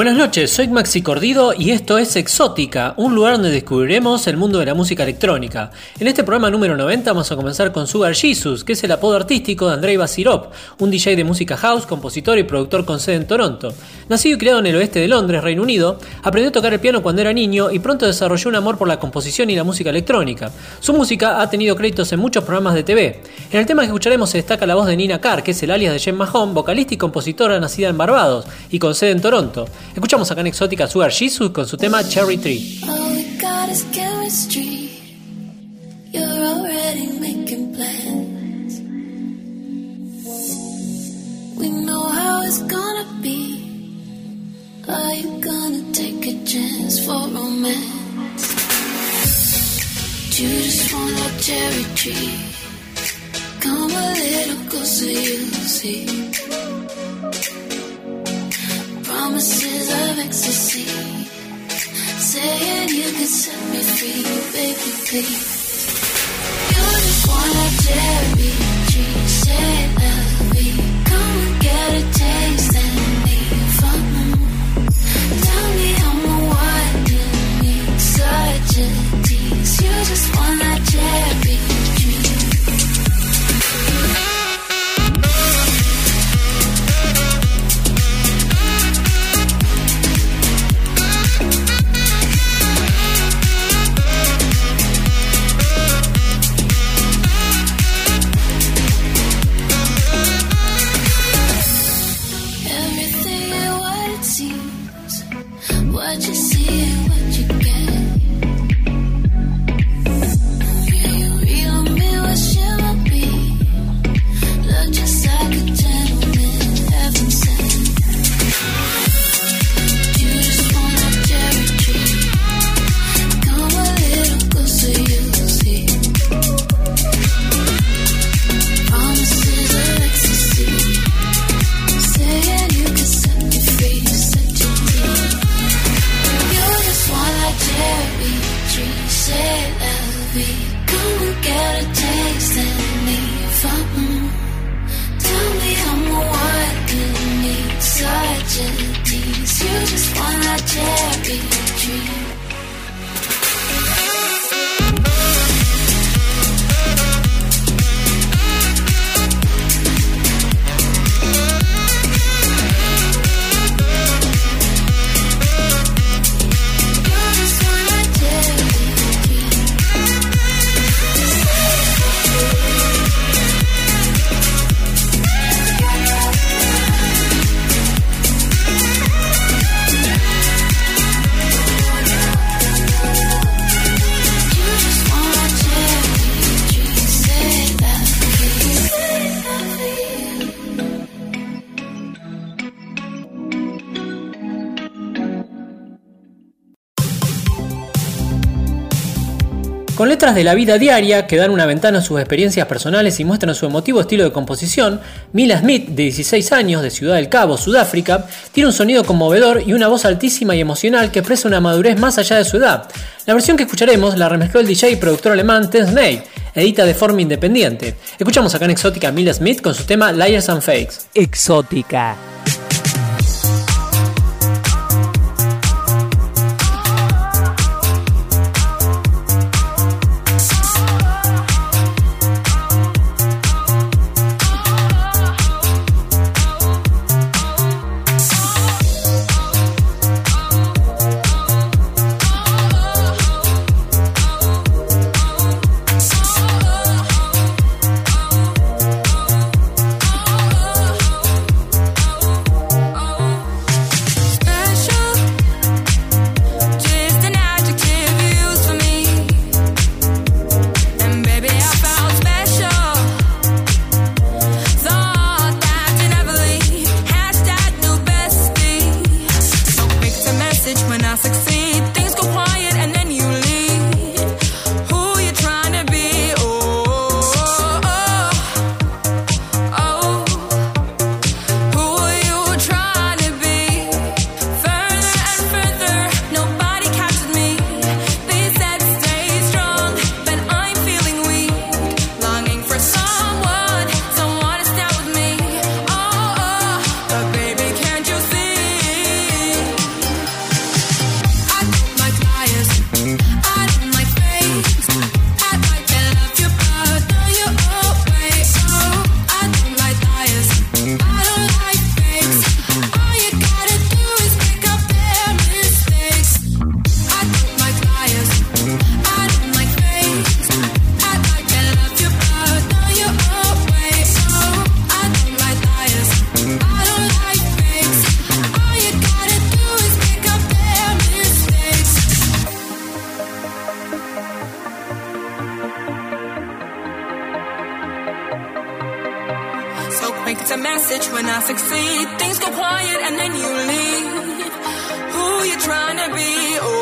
Buenas noches, soy Maxi Cordido y esto es Exótica, un lugar donde descubriremos el mundo de la música electrónica. En este programa número 90 vamos a comenzar con Sugar Jesus, que es el apodo artístico de Andrei Basirov, un DJ de música house, compositor y productor con sede en Toronto. Nacido y criado en el oeste de Londres, Reino Unido, aprendió a tocar el piano cuando era niño y pronto desarrolló un amor por la composición y la música electrónica. Su música ha tenido créditos en muchos programas de TV. En el tema que escucharemos se destaca la voz de Nina Carr, que es el alias de Jen Mahon, vocalista y compositora nacida en Barbados y con sede en Toronto. Escuchamos acá en Exótica Sugar Jesus con su tema Cherry Tree. All we got is chemistry. You're already making plans. We know how it's gonna be. Are you gonna take a chance for romance? You just want a cherry tree. Come a little closer, you'll see. Promises of ecstasy. Saying you can set me free, baby, please. You just want a cherry tree. Say love me. Come and get a taste and leave. Tell me I'm a what you need. Such a tease. You just want a cherry Con letras de la vida diaria que dan una ventana a sus experiencias personales y muestran su emotivo estilo de composición, Mila Smith, de 16 años, de Ciudad del Cabo, Sudáfrica, tiene un sonido conmovedor y una voz altísima y emocional que expresa una madurez más allá de su edad. La versión que escucharemos la remezcló el DJ y productor alemán Ten edita de forma independiente. Escuchamos acá en Exótica a Mila Smith con su tema Liars and Fakes. Exótica. faked a message when I succeed. Things go quiet and then you leave. Who you trying to be? Oh.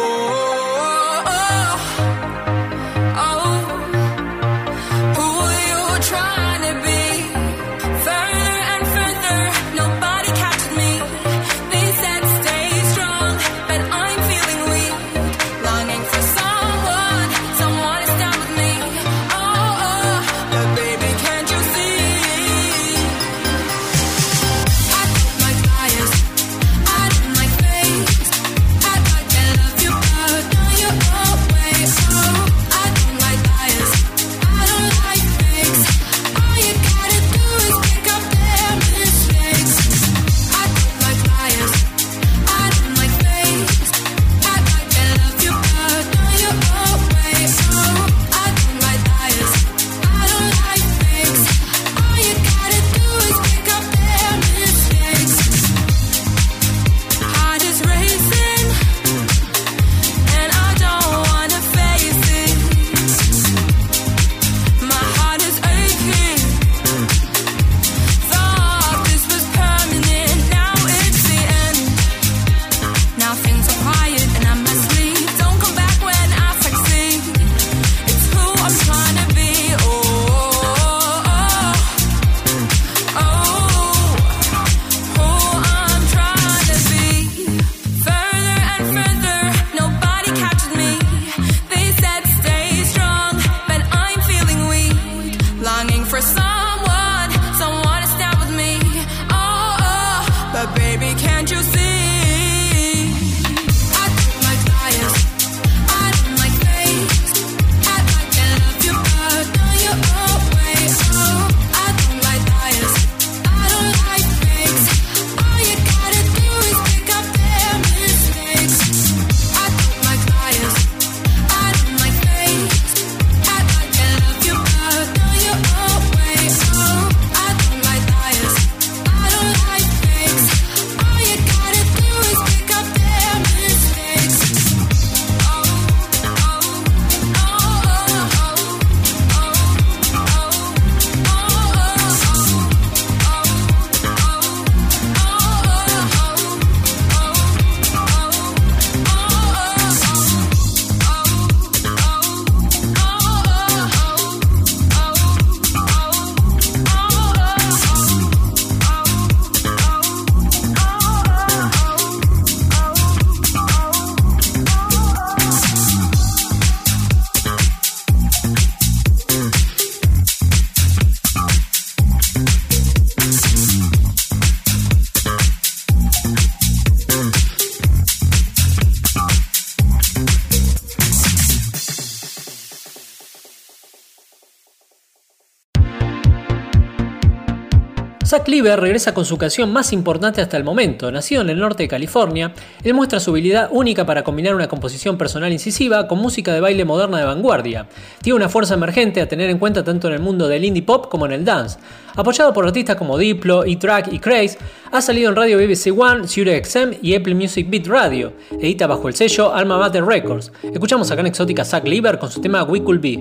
Zack Lieber regresa con su canción más importante hasta el momento. Nacido en el norte de California, él muestra su habilidad única para combinar una composición personal incisiva con música de baile moderna de vanguardia. Tiene una fuerza emergente a tener en cuenta tanto en el mundo del indie pop como en el dance. Apoyado por artistas como Diplo, E-Track y Craze, ha salido en radio BBC One, Zurich XM y Apple Music Beat Radio. Edita bajo el sello Alma Mater Records. Escuchamos acá en Exótica Zack Lieber con su tema We Could Be.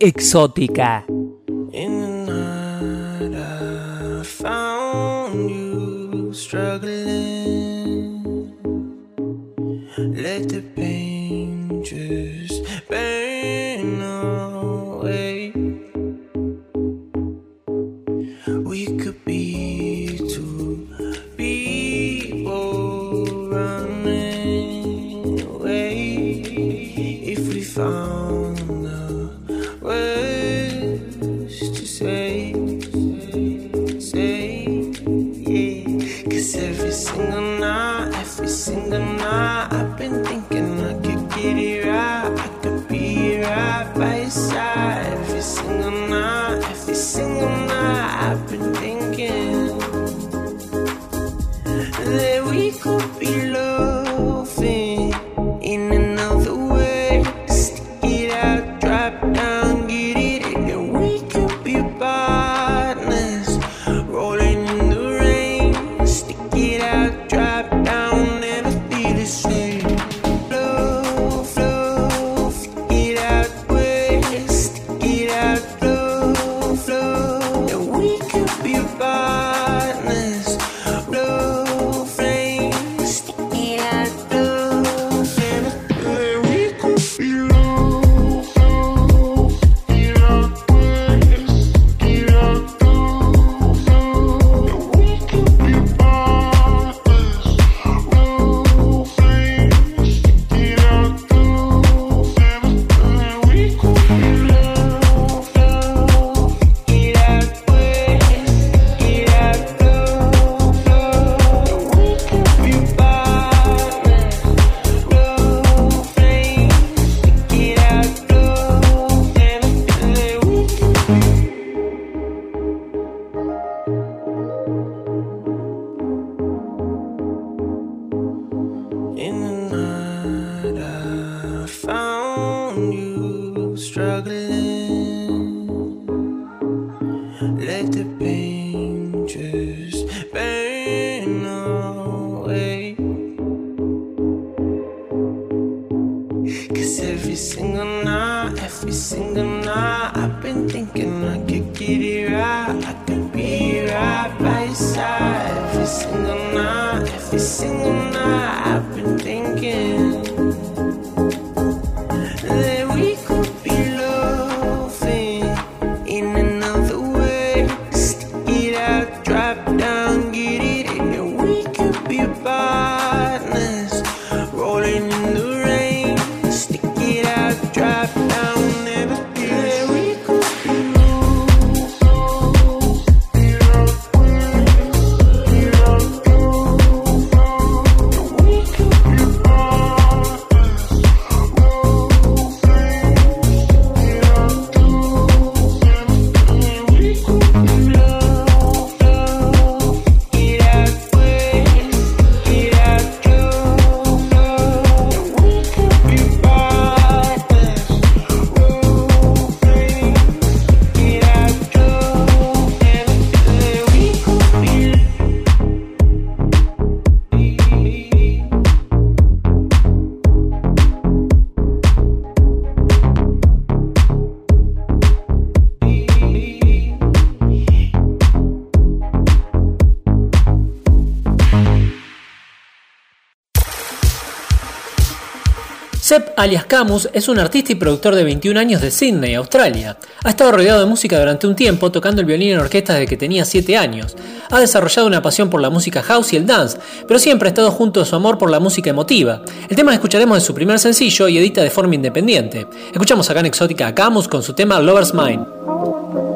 Exótica. struggling. Let the pain just burn away. We could be two people running away if we found. Alias Camus es un artista y productor de 21 años de Sydney, Australia. Ha estado rodeado de música durante un tiempo, tocando el violín en orquesta desde que tenía 7 años. Ha desarrollado una pasión por la música house y el dance, pero siempre ha estado junto a su amor por la música emotiva. El tema que escucharemos es su primer sencillo y edita de forma independiente. Escuchamos acá en Exótica a Camus con su tema Lover's Mind.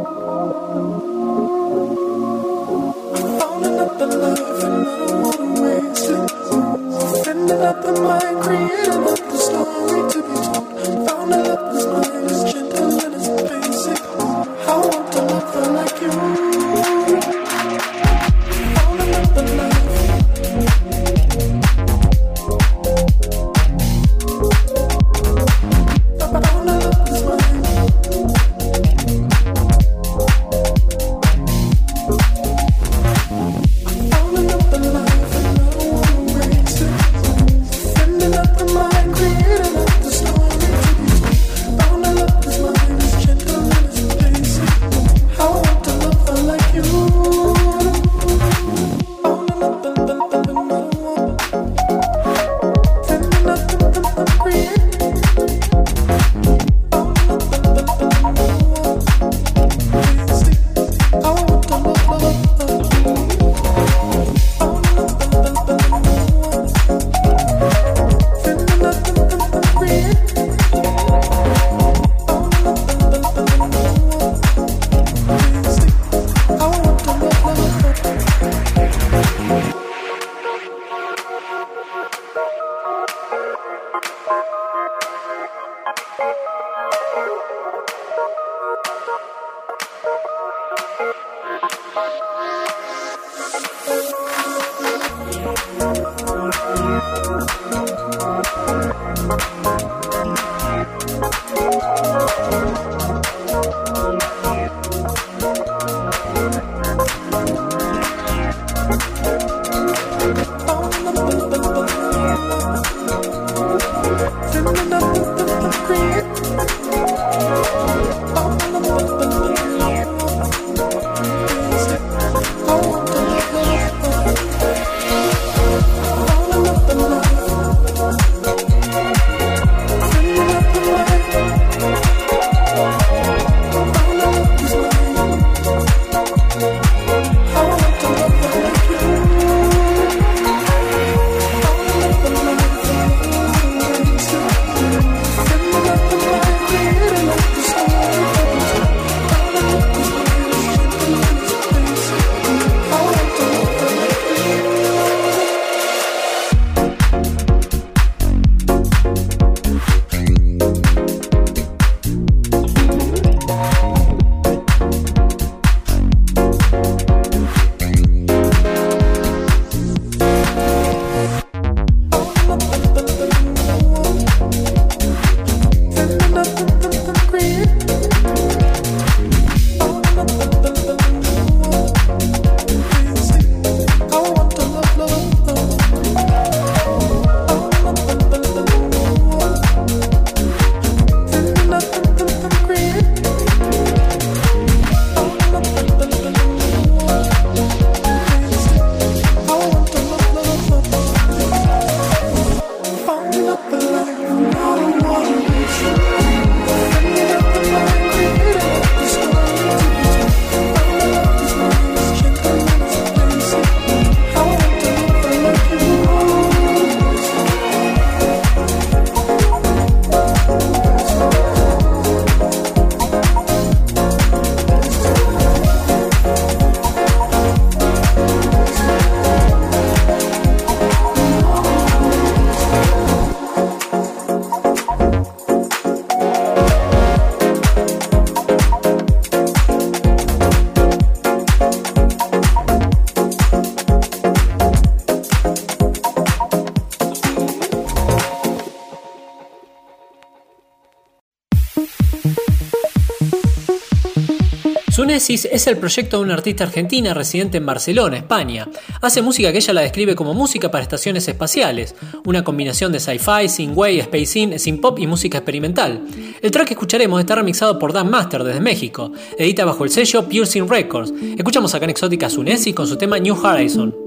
Sunesis es el proyecto de una artista argentina residente en Barcelona, España. Hace música que ella la describe como música para estaciones espaciales, una combinación de sci-fi, synthwave, space in, synth pop y música experimental. El track que escucharemos está remixado por Dan Master desde México, edita bajo el sello Piercing Records. Escuchamos acá en Exótica a Sunesis con su tema New Horizon.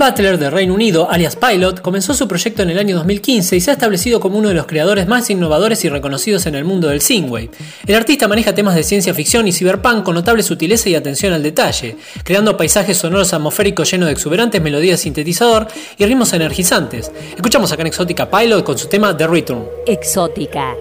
Butler de Reino Unido, alias Pilot, comenzó su proyecto en el año 2015 y se ha establecido como uno de los creadores más innovadores y reconocidos en el mundo del synthwave. El artista maneja temas de ciencia ficción y cyberpunk con notable sutileza y atención al detalle, creando paisajes sonoros atmosféricos llenos de exuberantes melodías sintetizador y ritmos energizantes. Escuchamos acá en Exótica Pilot con su tema The Return. Exótica.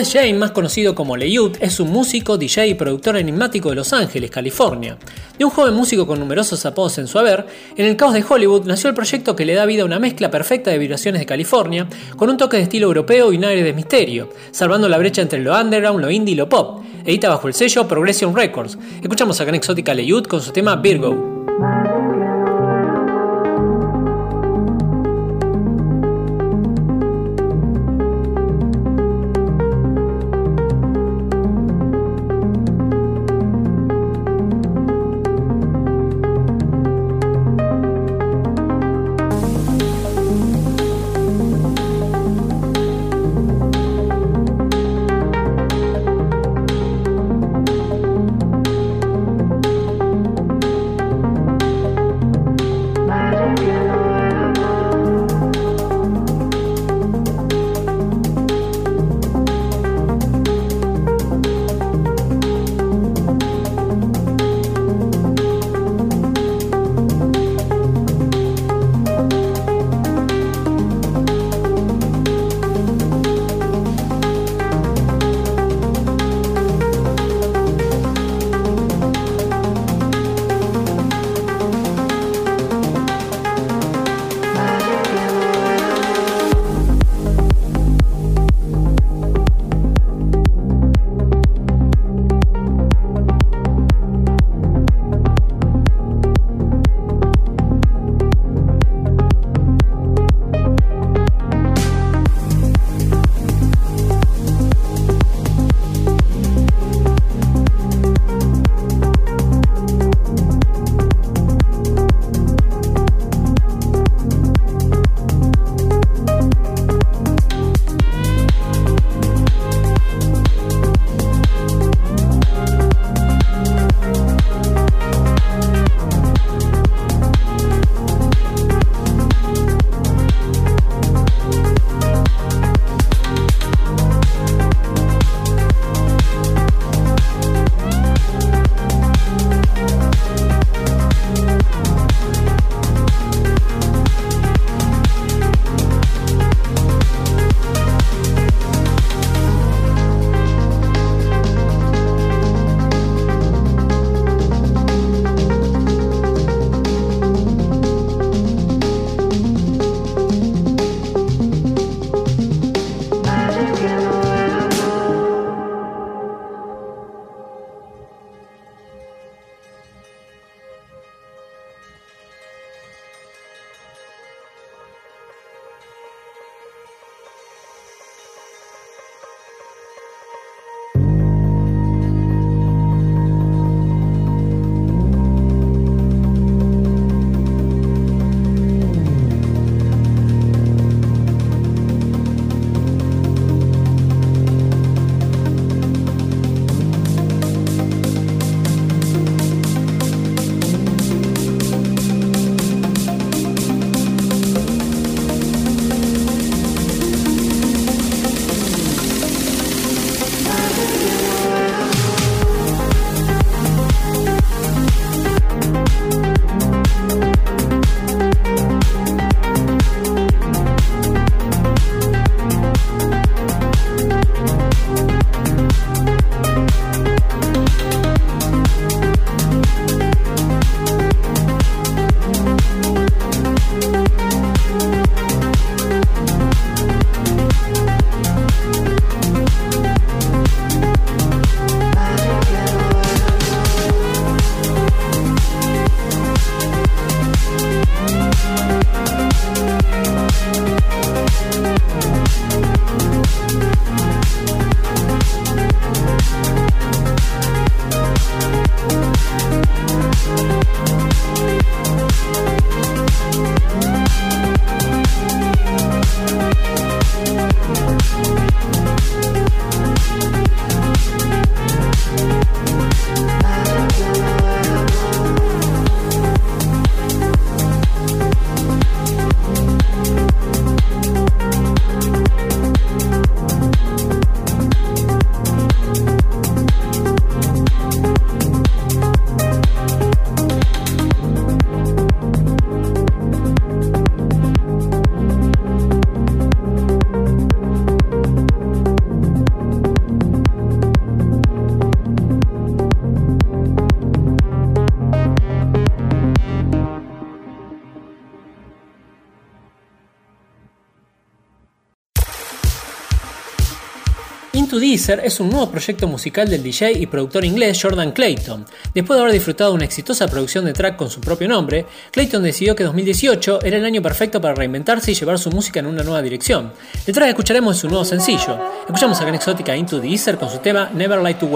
Wes Jane, más conocido como Leyut, es un músico, DJ y productor enigmático de Los Ángeles, California. De un joven músico con numerosos apodos en su haber, en el caos de Hollywood nació el proyecto que le da vida a una mezcla perfecta de vibraciones de California, con un toque de estilo europeo y un aire de misterio, salvando la brecha entre lo underground, lo indie y lo pop. Edita bajo el sello Progression Records. Escuchamos a Gran Exótica Leyut con su tema Virgo. The Ether es un nuevo proyecto musical del DJ y productor inglés Jordan Clayton. Después de haber disfrutado una exitosa producción de track con su propio nombre, Clayton decidió que 2018 era el año perfecto para reinventarse y llevar su música en una nueva dirección. Detrás escucharemos su nuevo sencillo. Escuchamos a Can Exótica Into the con su tema Never Light to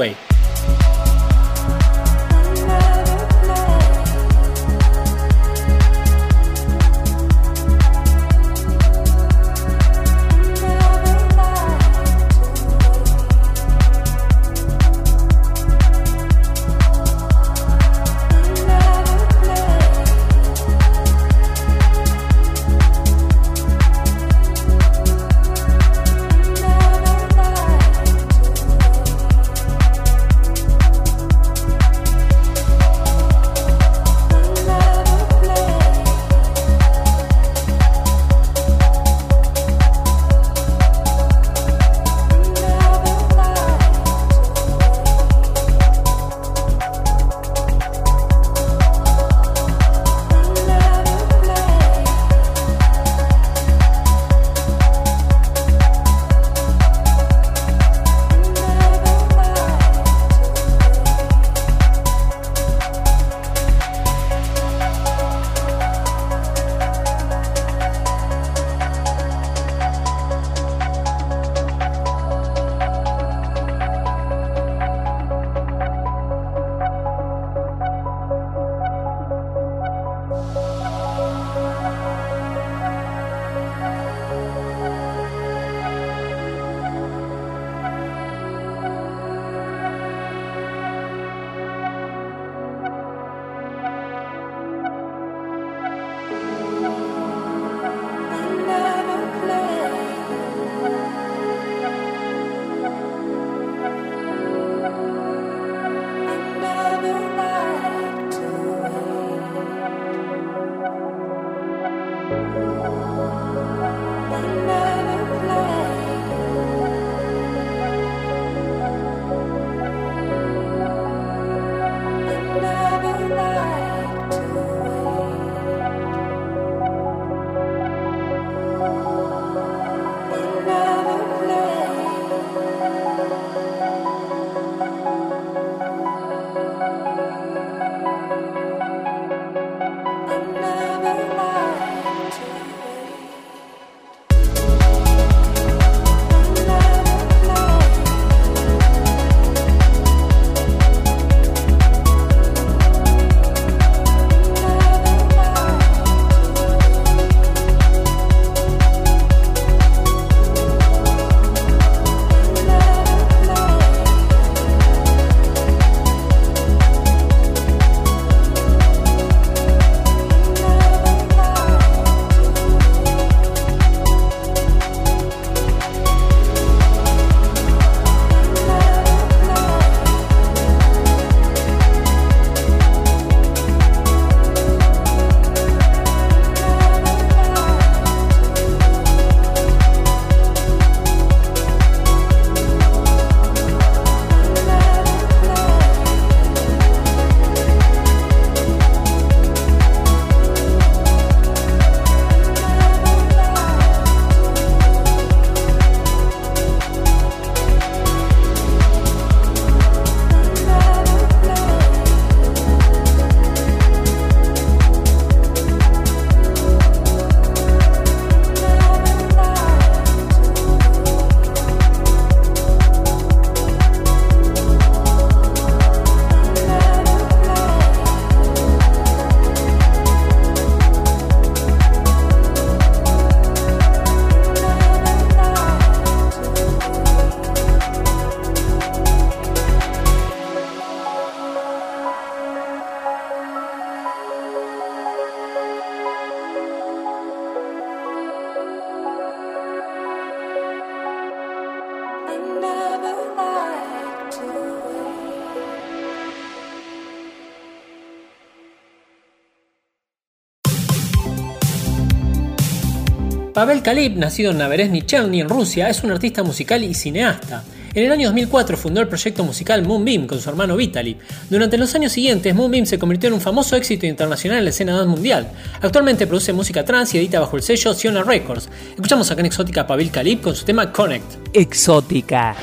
Pavel Kalib, nacido en Naberezhny Chelny, en Rusia, es un artista musical y cineasta. En el año 2004 fundó el proyecto musical Moonbeam con su hermano Vitaly. Durante los años siguientes, Moonbeam se convirtió en un famoso éxito internacional en la escena mundial. Actualmente produce música trans y edita bajo el sello Siona Records. Escuchamos acá en Exótica Pavel Kalib con su tema Connect. Exótica.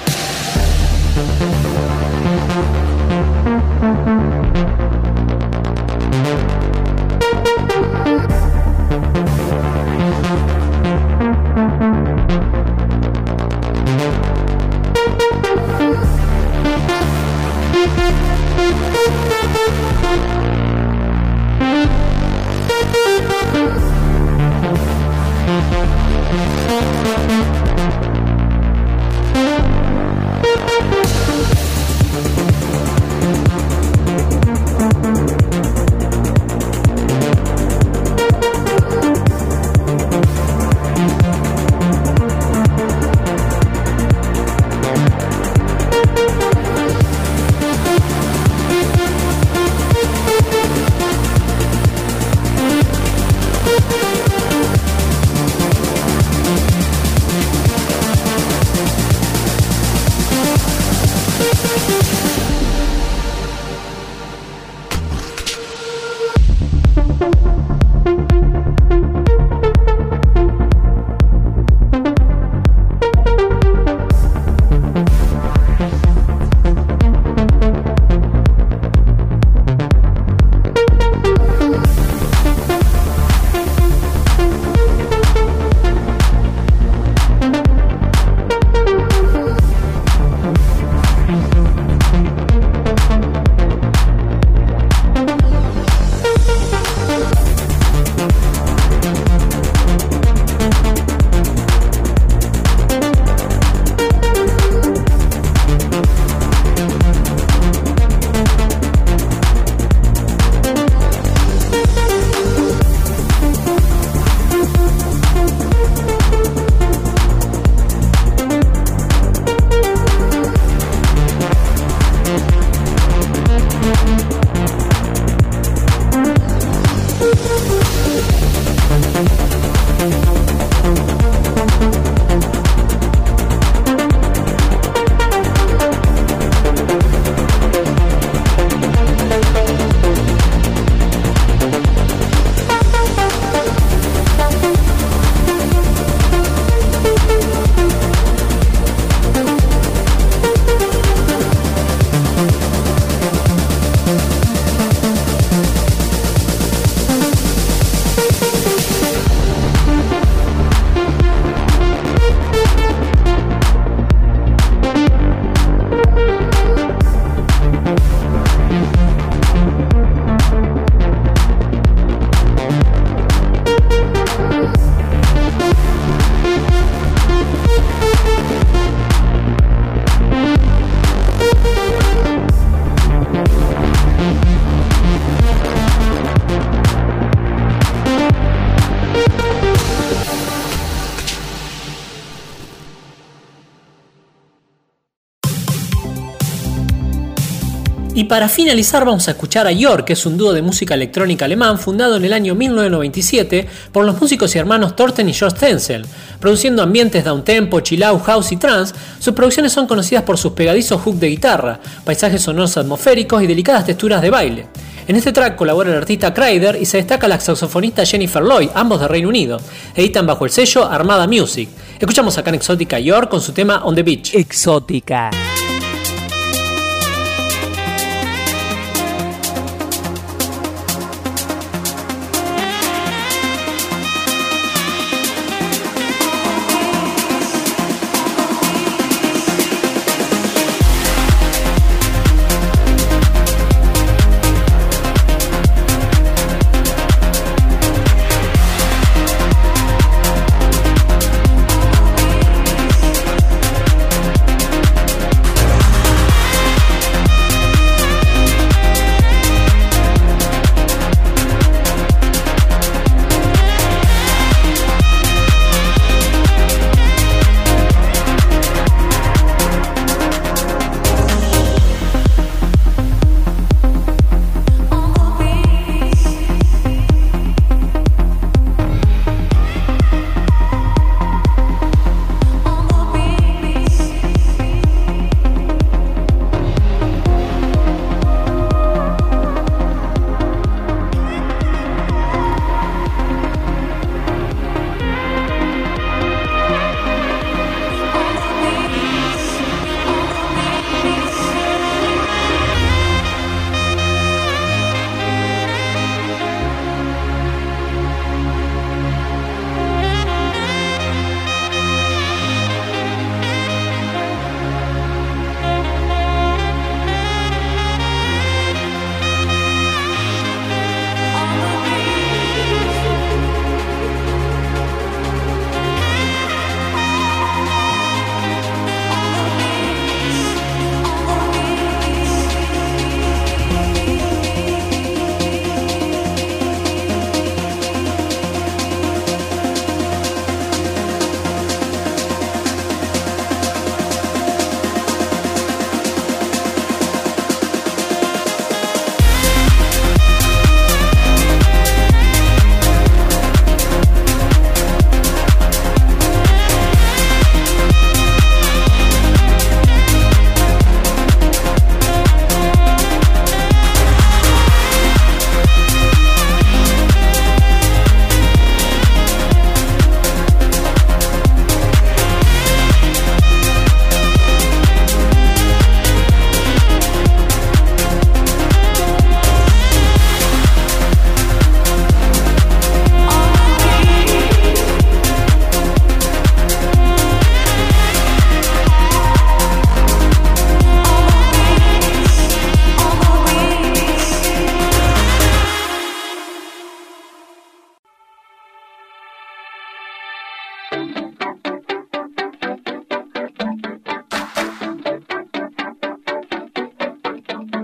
Para finalizar vamos a escuchar a York, que es un dúo de música electrónica alemán fundado en el año 1997 por los músicos y hermanos Thorsten y George Stenzel. Produciendo ambientes downtempo, chill out, house y trance, sus producciones son conocidas por sus pegadizos hook de guitarra, paisajes sonoros atmosféricos y delicadas texturas de baile. En este track colabora el artista Kryder y se destaca la saxofonista Jennifer Lloyd, ambos de Reino Unido. Editan bajo el sello Armada Music. Escuchamos acá en Exótica York con su tema On the Beach. Exótica.